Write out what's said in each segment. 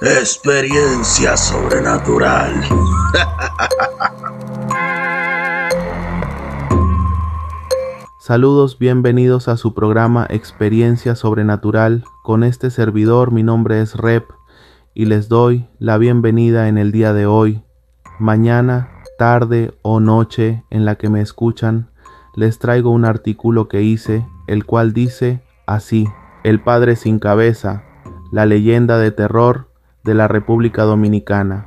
Experiencia sobrenatural. Saludos, bienvenidos a su programa Experiencia Sobrenatural. Con este servidor, mi nombre es Rep y les doy la bienvenida en el día de hoy. Mañana, tarde o noche en la que me escuchan, les traigo un artículo que hice, el cual dice así, El Padre sin cabeza, la leyenda de terror de la República Dominicana.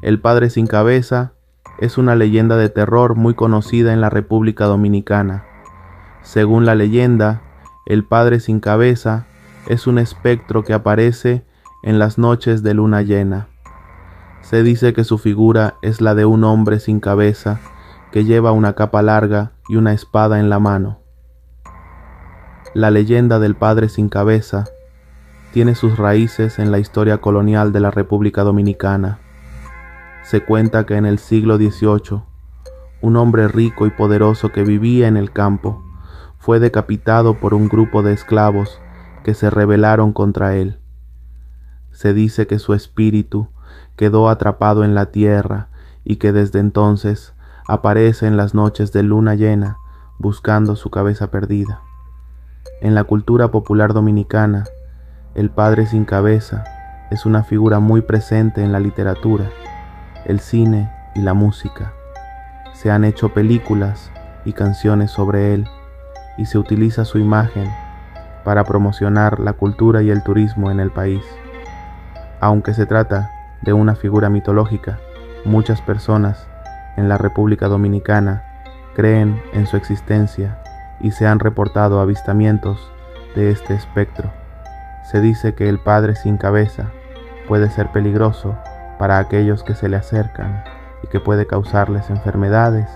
El Padre sin cabeza es una leyenda de terror muy conocida en la República Dominicana. Según la leyenda, el Padre sin cabeza es un espectro que aparece en las noches de luna llena. Se dice que su figura es la de un hombre sin cabeza que lleva una capa larga y una espada en la mano. La leyenda del Padre sin cabeza tiene sus raíces en la historia colonial de la República Dominicana. Se cuenta que en el siglo XVIII, un hombre rico y poderoso que vivía en el campo fue decapitado por un grupo de esclavos que se rebelaron contra él. Se dice que su espíritu quedó atrapado en la tierra y que desde entonces aparece en las noches de luna llena buscando su cabeza perdida. En la cultura popular dominicana, el Padre sin cabeza es una figura muy presente en la literatura, el cine y la música. Se han hecho películas y canciones sobre él y se utiliza su imagen para promocionar la cultura y el turismo en el país. Aunque se trata de una figura mitológica, muchas personas en la República Dominicana creen en su existencia y se han reportado avistamientos de este espectro. Se dice que el Padre sin cabeza puede ser peligroso para aquellos que se le acercan y que puede causarles enfermedades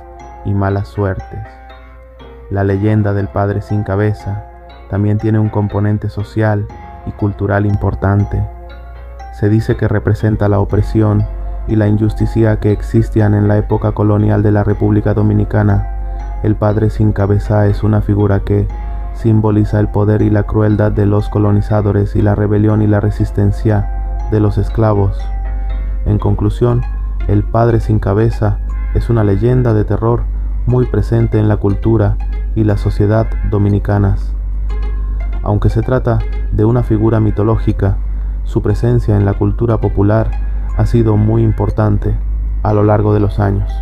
y malas suertes. La leyenda del Padre sin cabeza también tiene un componente social y cultural importante. Se dice que representa la opresión y la injusticia que existían en la época colonial de la República Dominicana. El Padre sin cabeza es una figura que, simboliza el poder y la crueldad de los colonizadores y la rebelión y la resistencia de los esclavos. En conclusión, el Padre sin cabeza es una leyenda de terror muy presente en la cultura y la sociedad dominicanas. Aunque se trata de una figura mitológica, su presencia en la cultura popular ha sido muy importante a lo largo de los años.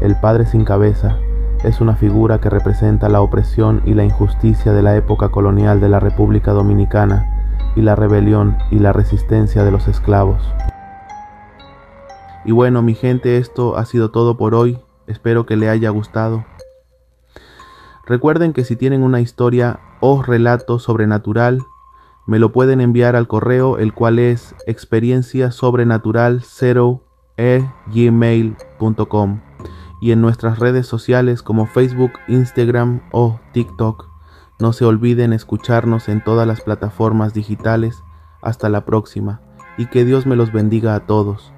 El Padre sin cabeza es una figura que representa la opresión y la injusticia de la época colonial de la República Dominicana y la rebelión y la resistencia de los esclavos. Y bueno, mi gente, esto ha sido todo por hoy. Espero que le haya gustado. Recuerden que si tienen una historia o relato sobrenatural, me lo pueden enviar al correo, el cual es experiencia sobrenatural 0 e gmail.com y en nuestras redes sociales como Facebook, Instagram o TikTok. No se olviden escucharnos en todas las plataformas digitales. Hasta la próxima y que Dios me los bendiga a todos.